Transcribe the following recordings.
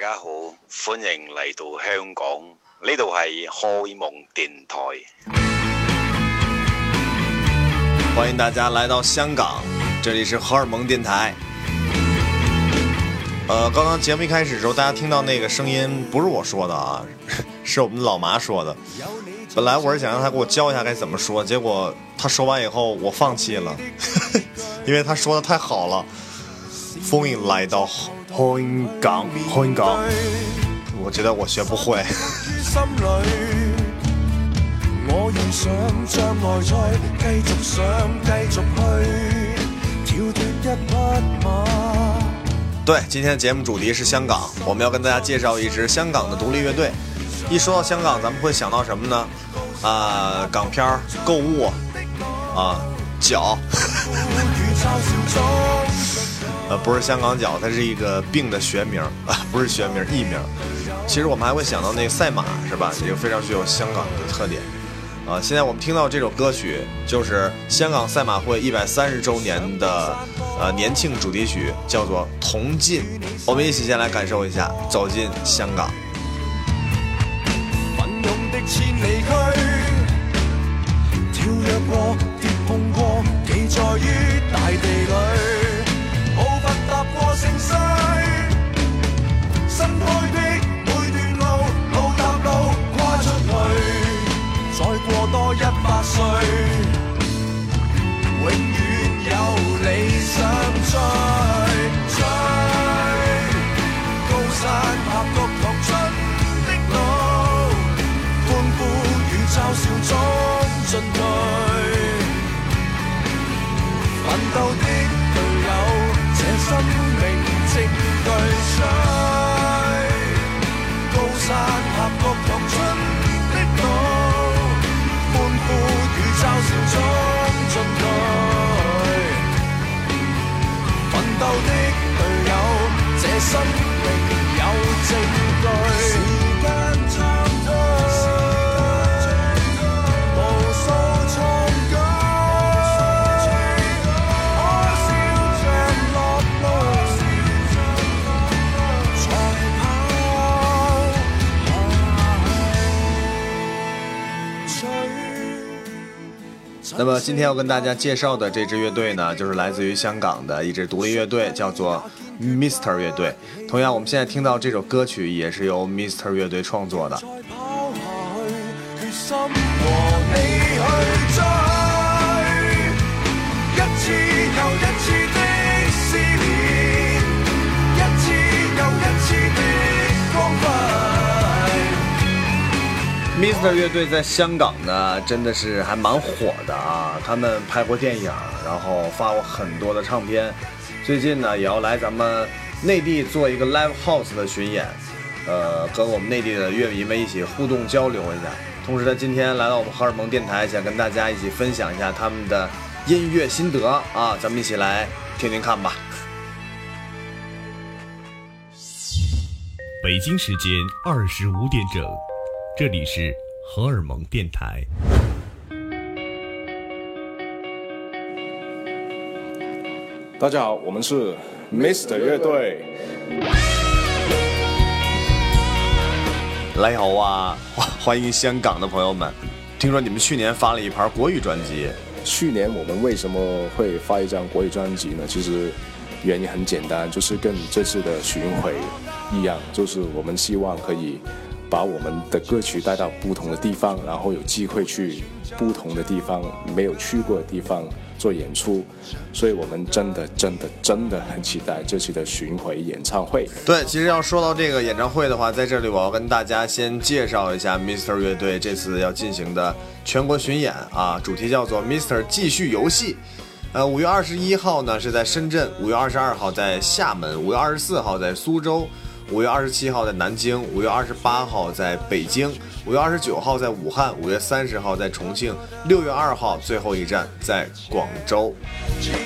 大家好，欢迎来到香港，呢度系荷梦蒙电台。欢迎大家来到香港，这里是荷尔蒙电台。呃，刚刚节目一开始的时候，大家听到那个声音不是我说的啊，是我们老麻说的。本来我是想让他给我教一下该怎么说，结果他说完以后我放弃了，因为他说的太好了。风迎来到。香港，香港，我觉得我学不会。我想想来继继续续去跳一匹马。对，今天的节目主题是香港，我们要跟大家介绍一支香港的独立乐队。一说到香港，咱们会想到什么呢？啊，港片儿，购物，啊，脚。呃，不是香港脚，它是一个病的学名啊，不是学名，艺名。其实我们还会想到那个赛马，是吧？这个非常具有香港的特点啊。现在我们听到这首歌曲，就是香港赛马会一百三十周年的呃年庆主题曲，叫做《同进》。我们一起先来感受一下，走进香港。sing song. 那么，今天要跟大家介绍的这支乐队呢，就是来自于香港的一支独立乐队，叫做。Mister 乐队，同样，我们现在听到这首歌曲也是由 Mister 乐队创作的。Mister 乐队在香港呢，真的是还蛮火的啊！他们拍过电影，然后发过很多的唱片。最近呢，也要来咱们内地做一个 live house 的巡演，呃，跟我们内地的乐迷们一起互动交流一下。同时，呢，今天来到我们荷尔蒙电台，想跟大家一起分享一下他们的音乐心得啊，咱们一起来听听看吧。北京时间二十五点整，这里是荷尔蒙电台。大家好，我们是 Mister 乐队。你好啊，欢迎香港的朋友们。听说你们去年发了一盘国语专辑。去年我们为什么会发一张国语专辑呢？其实原因很简单，就是跟这次的巡回一样，就是我们希望可以。把我们的歌曲带到不同的地方，然后有机会去不同的地方没有去过的地方做演出，所以我们真的真的真的很期待这次的巡回演唱会。对，其实要说到这个演唱会的话，在这里我要跟大家先介绍一下 Mr 乐队这次要进行的全国巡演啊，主题叫做 Mr 继续游戏。呃，五月二十一号呢是在深圳，五月二十二号在厦门，五月二十四号在苏州。五月二十七号在南京，五月二十八号在北京，五月二十九号在武汉，五月三十号在重庆，六月二号最后一站在广州。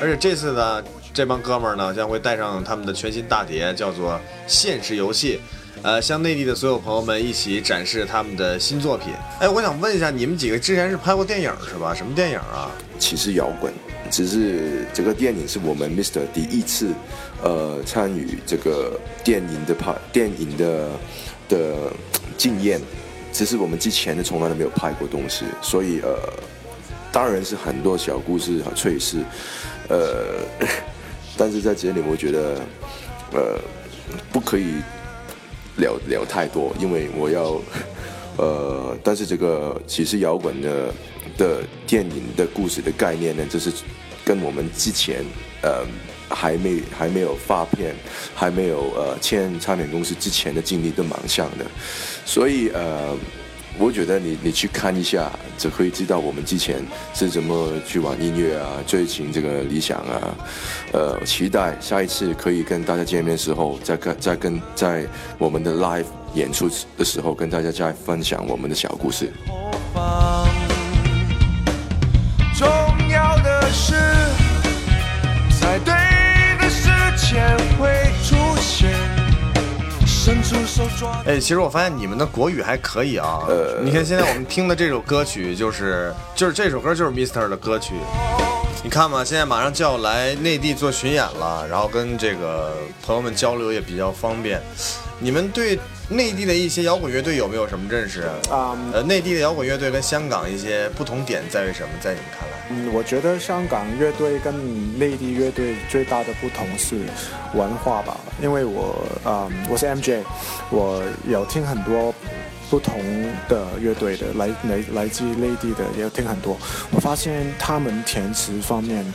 而且这次呢，这帮哥们儿呢将会带上他们的全新大碟，叫做《现实游戏》，呃，向内地的所有朋友们一起展示他们的新作品。哎，我想问一下，你们几个之前是拍过电影是吧？什么电影啊？只是摇滚，只是这个电影是我们 Mr 第一次。呃，参与这个电影的拍电影的的经验，其实我们之前的从来都没有拍过东西，所以呃，当然是很多小故事和趣事，呃，但是在这里我觉得呃，不可以聊聊太多，因为我要 呃，但是这个其实摇滚的的电影的故事的概念呢，就是。跟我们之前，呃，还没还没有发片，还没有呃签唱片公司之前的经历都蛮像的，所以呃，我觉得你你去看一下，就可以知道我们之前是怎么去玩音乐啊，追寻这个理想啊，呃，期待下一次可以跟大家见面的时候，再跟再跟在我们的 live 演出的时候跟大家再分享我们的小故事。哎，其实我发现你们的国语还可以啊。你看，现在我们听的这首歌曲，就是就是这首歌就是 Mr i s t e 的歌曲。你看嘛，现在马上就要来内地做巡演了，然后跟这个朋友们交流也比较方便。你们对内地的一些摇滚乐队有没有什么认识啊？呃，内地的摇滚乐队跟香港一些不同点在于什么？在你们看来，嗯，我觉得香港乐队跟内地乐队最大的不同是文化吧。因为我啊，我是 MJ，我有听很多不同的乐队的，来来来自内地的也有听很多。我发现他们填词方面。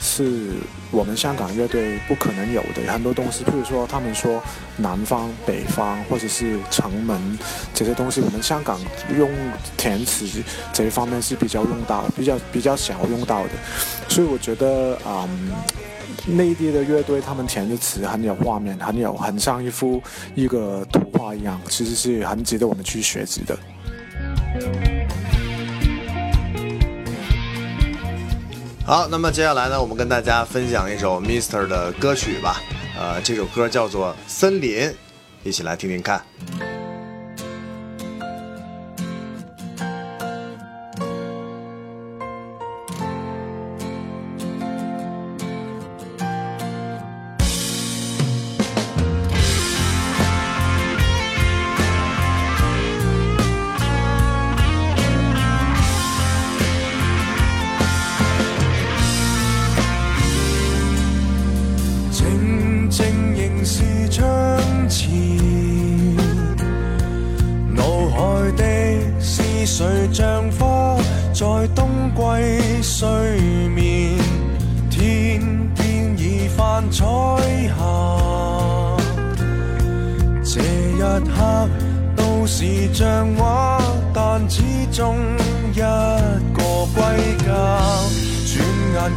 是我们香港乐队不可能有的很多东西，譬如说他们说南方、北方或者是城门这些东西，我们香港用填词这一方面是比较用到、比较比较少用到的。所以我觉得，嗯，内地的乐队他们填的词很有画面，很有很像一幅一个图画一样，其实是很值得我们去学习的。好，那么接下来呢，我们跟大家分享一首 Mr i s t e 的歌曲吧。呃，这首歌叫做《森林》，一起来听听看。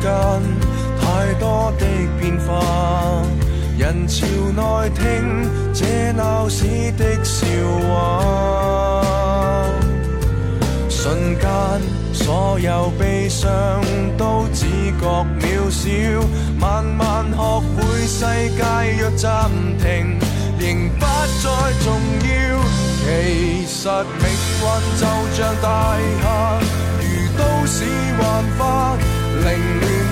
间太多的变化，人潮内听这闹市的笑话。瞬间，所有悲伤都只觉渺小。慢慢学会，世界若暂停，仍不再重要。其实命运就像大厦，如都市幻化凌乱。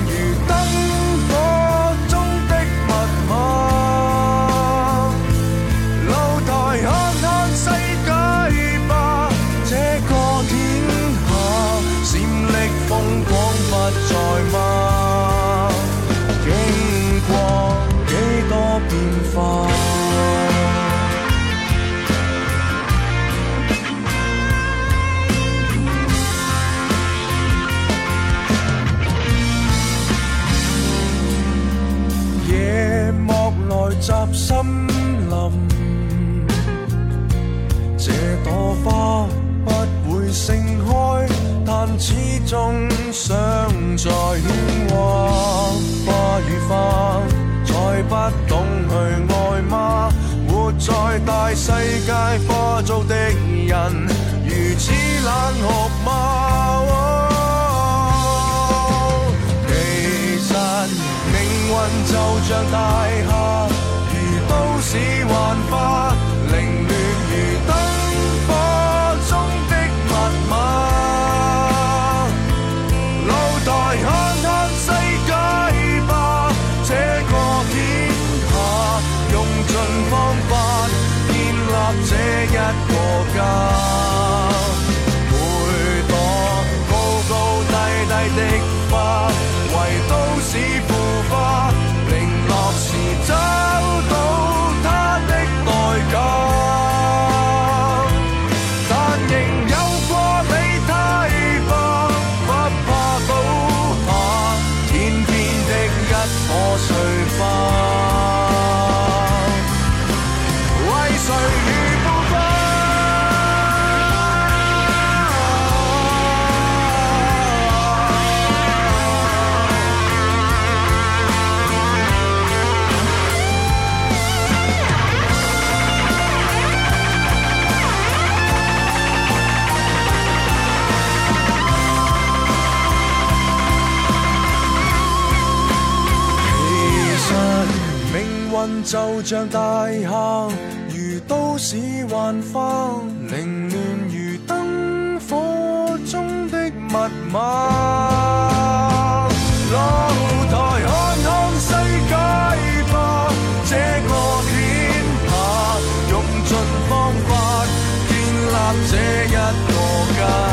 像大厦，如都市幻化，凌乱如灯火中的密码。露台看看世界吧，这个天下，用尽方法建立这一个家。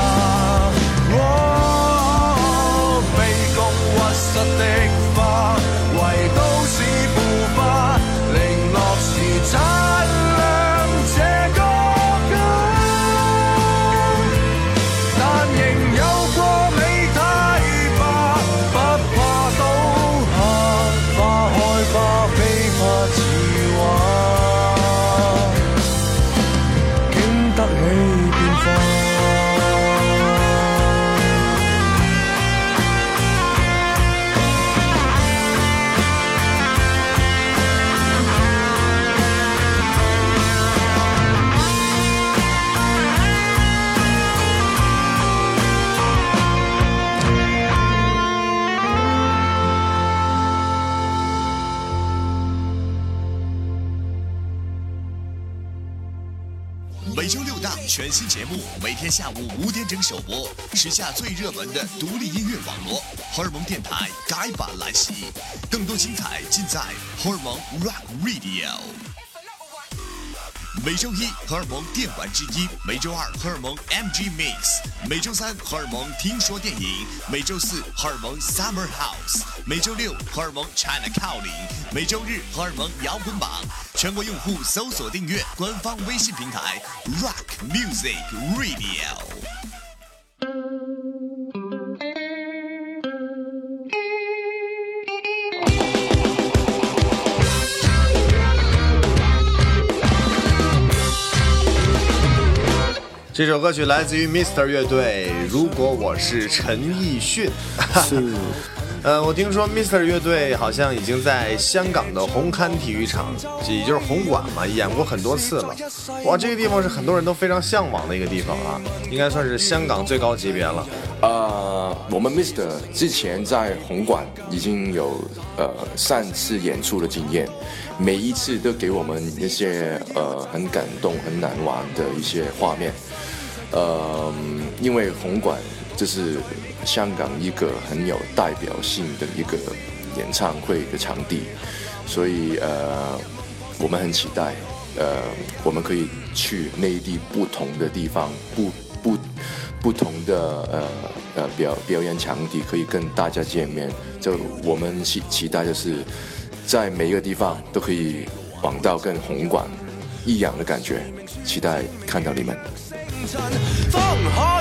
全新节目每天下午五点整首播，时下最热门的独立音乐网络荷尔蒙电台改版来袭，更多精彩尽在荷尔蒙 Rock Radio。每周一荷尔蒙电玩之一，每周二荷尔蒙 M G Mix，每周三荷尔蒙听说电影，每周四荷尔蒙 Summer House，每周六荷尔蒙 China Calling，每周日荷尔蒙摇滚榜。全国用户搜索订阅官方微信平台 Rock Music Radio。这首歌曲来自于 Mr i s t e 乐队。如果我是陈奕迅，哈。呃，我听说 Mr i s t e 乐队好像已经在香港的红磡体育场，也就是红馆嘛，演过很多次了。哇，这个地方是很多人都非常向往的一个地方啊，应该算是香港最高级别了。呃，我们 Mr i s t e 之前在红馆已经有呃三次演出的经验，每一次都给我们一些呃很感动、很难忘的一些画面。呃，因为红馆就是香港一个很有代表性的一个演唱会的场地，所以呃，我们很期待，呃，我们可以去内地不同的地方，不不不同的呃呃表表演场地，可以跟大家见面。就我们期期待，就是在每一个地方都可以仿到跟红馆一样的感觉，期待看到你们。方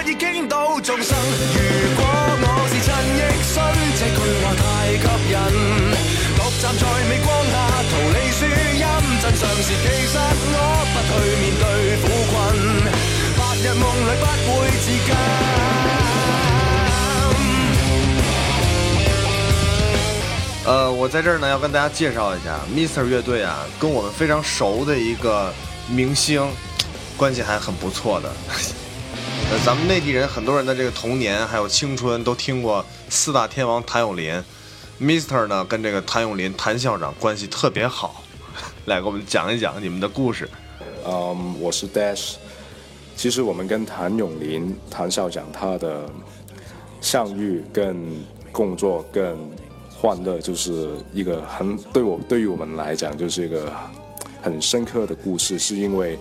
可以惊到众生。如果我是陈奕迅，这句话太吸引。独站在镁光下，逃离输音，真相是其实我不去面对苦困，白日梦里不会自禁。呃，我在这呢，要跟大家介绍一下 Mister 乐队啊，跟我们非常熟的一个明星，关系还很不错的，呃，咱们内地人很多人的这个童年还有青春都听过四大天王谭咏麟 m r 呢跟这个谭咏麟谭校长关系特别好，来给我们讲一讲你们的故事。嗯，我是 Dash，其实我们跟谭咏麟谭校长他的相遇、跟工作、跟欢乐，就是一个很对我对于我们来讲就是一个很深刻的故事，是因为。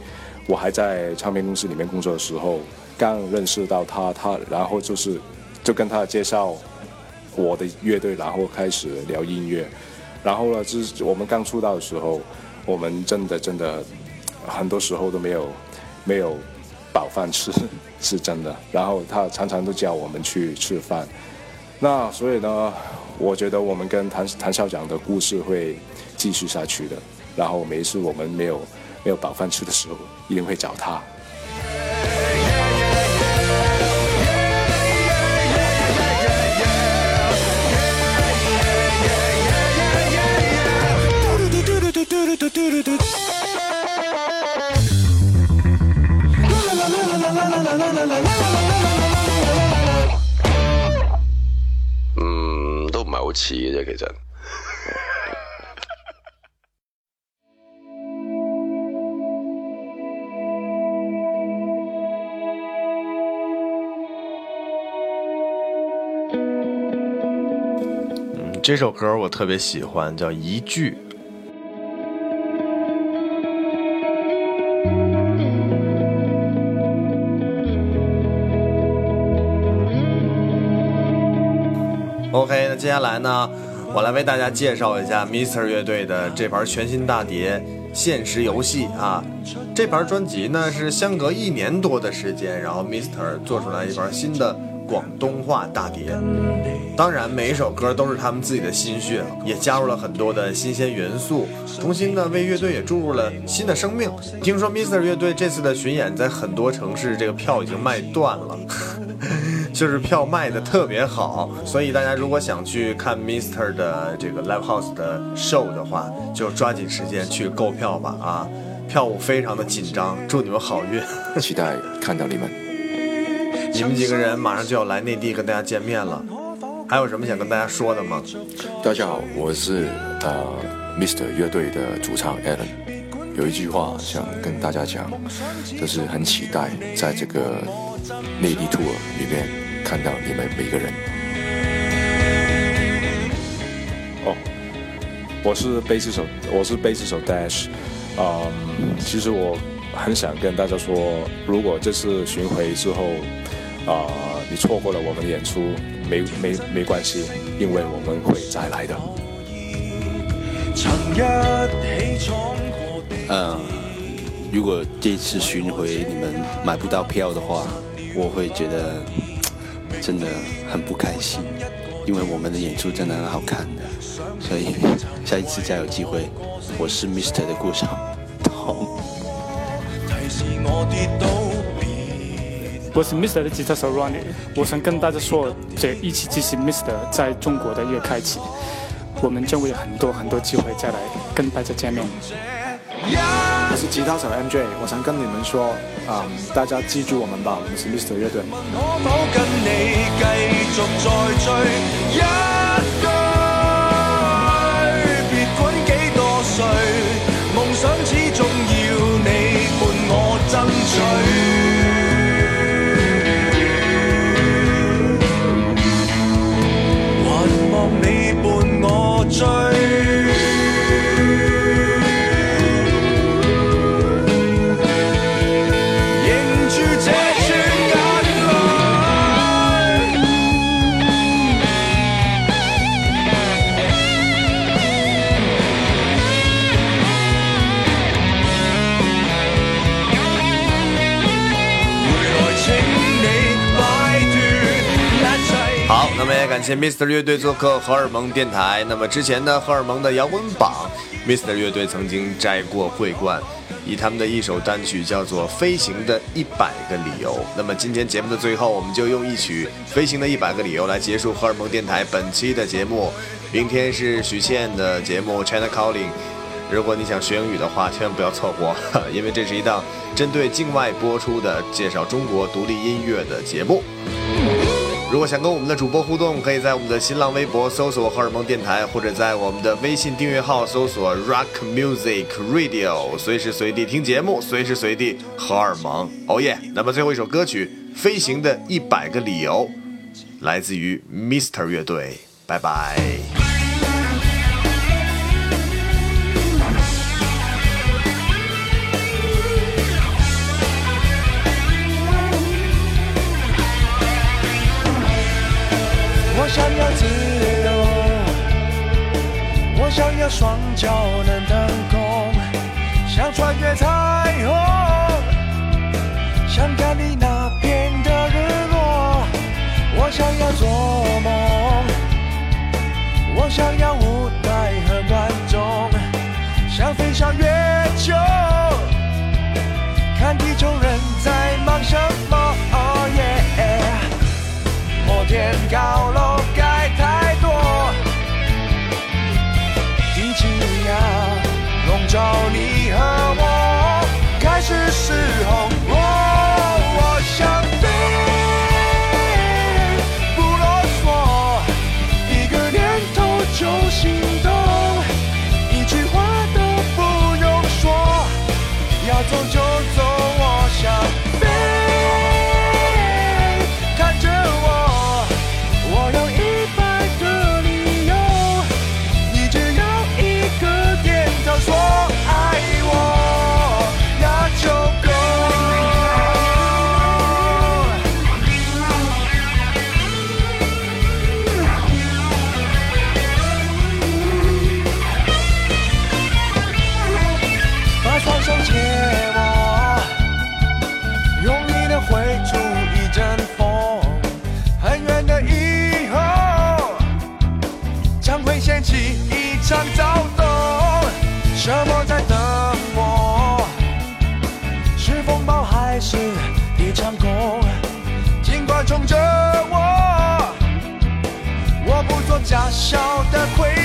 我还在唱片公司里面工作的时候，刚认识到他，他然后就是就跟他介绍我的乐队，然后开始聊音乐。然后呢，就是我们刚出道的时候，我们真的真的很多时候都没有没有饱饭吃，是真的。然后他常常都叫我们去吃饭。那所以呢，我觉得我们跟谭谭校长的故事会继续下去的。然后每一次我们没有。没有饱饭吃的时候，一定会找他。嗯，都唔系好似嘅啫，其实。这首歌我特别喜欢，叫《一句》。OK，那接下来呢，我来为大家介绍一下 Mr 乐队的这盘全新大碟《现实游戏》啊。这盘专辑呢是相隔一年多的时间，然后 Mister 做出来一盘新的广东话大碟。当然，每一首歌都是他们自己的心血，也加入了很多的新鲜元素，重新呢为乐队也注入了新的生命。听说 Mister 乐队这次的巡演在很多城市，这个票已经卖断了，就是票卖的特别好。所以大家如果想去看 Mister 的这个 Live House 的 show 的话，就抓紧时间去购票吧，啊。票务非常的紧张，祝你们好运。期待看到你们。你们几个人马上就要来内地跟大家见面了，还有什么想跟大家说的吗？大家好，我是呃，Mr. 乐队的主唱 Alan。有一句话想跟大家讲，就是很期待在这个内地 tour 里面看到你们每一个人。哦，我是贝斯手，我是贝斯手 Dash。啊，其实我很想跟大家说，如果这次巡回之后，啊，你错过了我们的演出，没没没关系，因为我们会再来的。嗯，如果这次巡回你们买不到票的话，我会觉得真的很不开心，因为我们的演出真的很好看的。所以下一次再有机会，我是 Mister 的故事 t 我是 Mister 的吉他手 Ronnie。我想跟大家说，这一起支持 Mister 在中国的一个开启，我们将会有很多很多机会再来跟大家见面。我是吉他手 MJ，我想跟你们说啊，大家记住我们吧，我们是 Mister 队。谢 Mr 乐队做客荷尔蒙电台。那么之前呢，荷尔蒙的摇滚榜，Mr 乐队曾经摘过桂冠，以他们的一首单曲叫做《飞行的一百个理由》。那么今天节目的最后，我们就用一曲《飞行的一百个理由》来结束荷尔蒙电台本期的节目。明天是许倩的节目《China Calling》，如果你想学英语的话，千万不要错过，因为这是一档针对境外播出的介绍中国独立音乐的节目。如果想跟我们的主播互动，可以在我们的新浪微博搜索荷尔蒙电台，或者在我们的微信订阅号搜索 Rock Music Radio，随时随地听节目，随时随地荷尔蒙。哦耶！那么最后一首歌曲《飞行的一百个理由》，来自于 Mister 乐队。拜拜。双脚能腾空，想穿越彩虹，想看你那边的日落。我想要做梦，我想要舞台和观众，想飞上月球，看地球人在忙什么？哦耶！破天高。冲着我，我不做假笑的鬼。